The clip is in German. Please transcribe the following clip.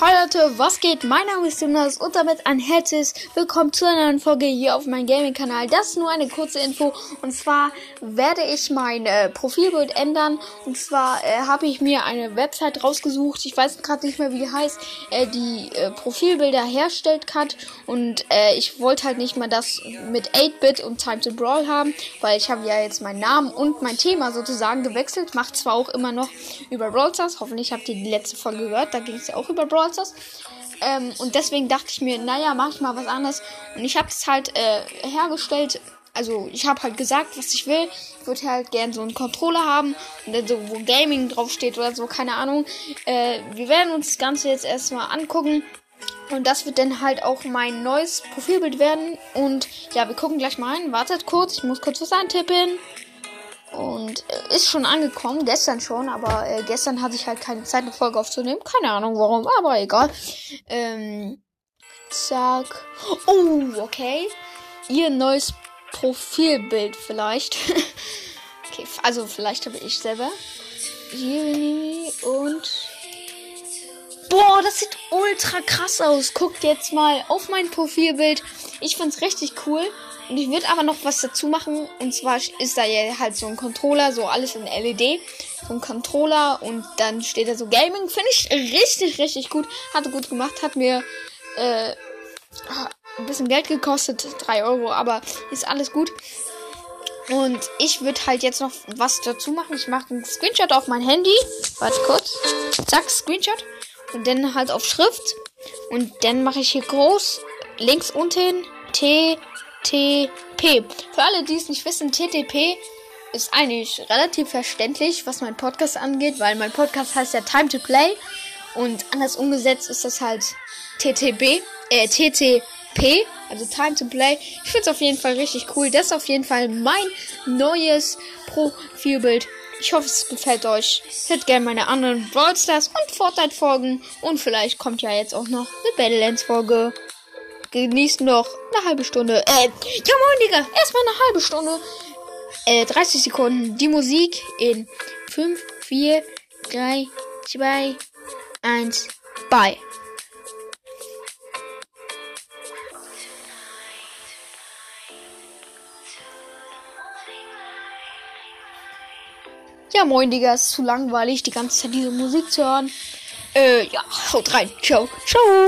Hi Leute, was geht? Mein Name ist Jonas und damit ein herzliches Willkommen zu einer neuen Folge hier auf meinem Gaming-Kanal. Das ist nur eine kurze Info. Und zwar werde ich mein äh, Profilbild ändern. Und zwar äh, habe ich mir eine Website rausgesucht, ich weiß gerade nicht mehr wie die heißt, äh, die äh, Profilbilder herstellt hat. Und äh, ich wollte halt nicht mal das mit 8-Bit und Time to Brawl haben, weil ich habe ja jetzt meinen Namen und mein Thema sozusagen gewechselt, macht zwar auch immer noch über Brawl Stars, hoffentlich habt ihr die letzte Folge gehört, da ging es ja auch über Brawl Stars. Ähm, und deswegen dachte ich mir, naja, mach ich mal was anderes. Und ich habe es halt äh, hergestellt. Also ich habe halt gesagt, was ich will. Ich würde halt gern so einen Controller haben und dann so, wo Gaming draufsteht oder so, keine Ahnung. Äh, wir werden uns das Ganze jetzt erstmal angucken. Und das wird dann halt auch mein neues Profilbild werden. Und ja, wir gucken gleich mal rein. Wartet kurz, ich muss kurz was eintippen. Und äh, ist schon angekommen, gestern schon, aber äh, gestern hatte ich halt keine Zeit, eine Folge aufzunehmen. Keine Ahnung warum, aber egal. Ähm, zack. Oh, okay. Ihr neues Profilbild vielleicht. okay, also vielleicht habe ich selber. Hier und. Das sieht ultra krass aus. Guckt jetzt mal auf mein Profilbild. Ich find's richtig cool. Und ich würde aber noch was dazu machen. Und zwar ist da ja halt so ein Controller, so alles in LED. So ein Controller und dann steht da so Gaming. Finde ich richtig, richtig gut. Hatte gut gemacht. Hat mir äh, ein bisschen Geld gekostet. 3 Euro, aber ist alles gut. Und ich würde halt jetzt noch was dazu machen. Ich mache einen Screenshot auf mein Handy. Warte kurz. Zack, Screenshot. Und dann halt auf Schrift. Und dann mache ich hier groß links unten T TTP. Für alle, die es nicht wissen, TTP ist eigentlich relativ verständlich, was mein Podcast angeht, weil mein Podcast heißt ja Time to Play und anders umgesetzt ist das halt TTB, äh, TTP, also Time to Play. Ich finde es auf jeden Fall richtig cool. Das ist auf jeden Fall mein neues Profilbild. Ich hoffe, es gefällt euch. Hört gerne meine anderen Brawl Stars und Fortnite Folgen und vielleicht kommt ja jetzt auch noch eine Battlelands Folge genießt noch eine halbe Stunde. Äh, ja moin, Digga. Erstmal eine halbe Stunde. Äh, 30 Sekunden. Die Musik in 5, 4, 3, 2, 1, bye. Ja, moin, Digga. Ist zu langweilig, die ganze Zeit diese Musik zu hören. Äh, ja, haut rein. Ciao. Ciao.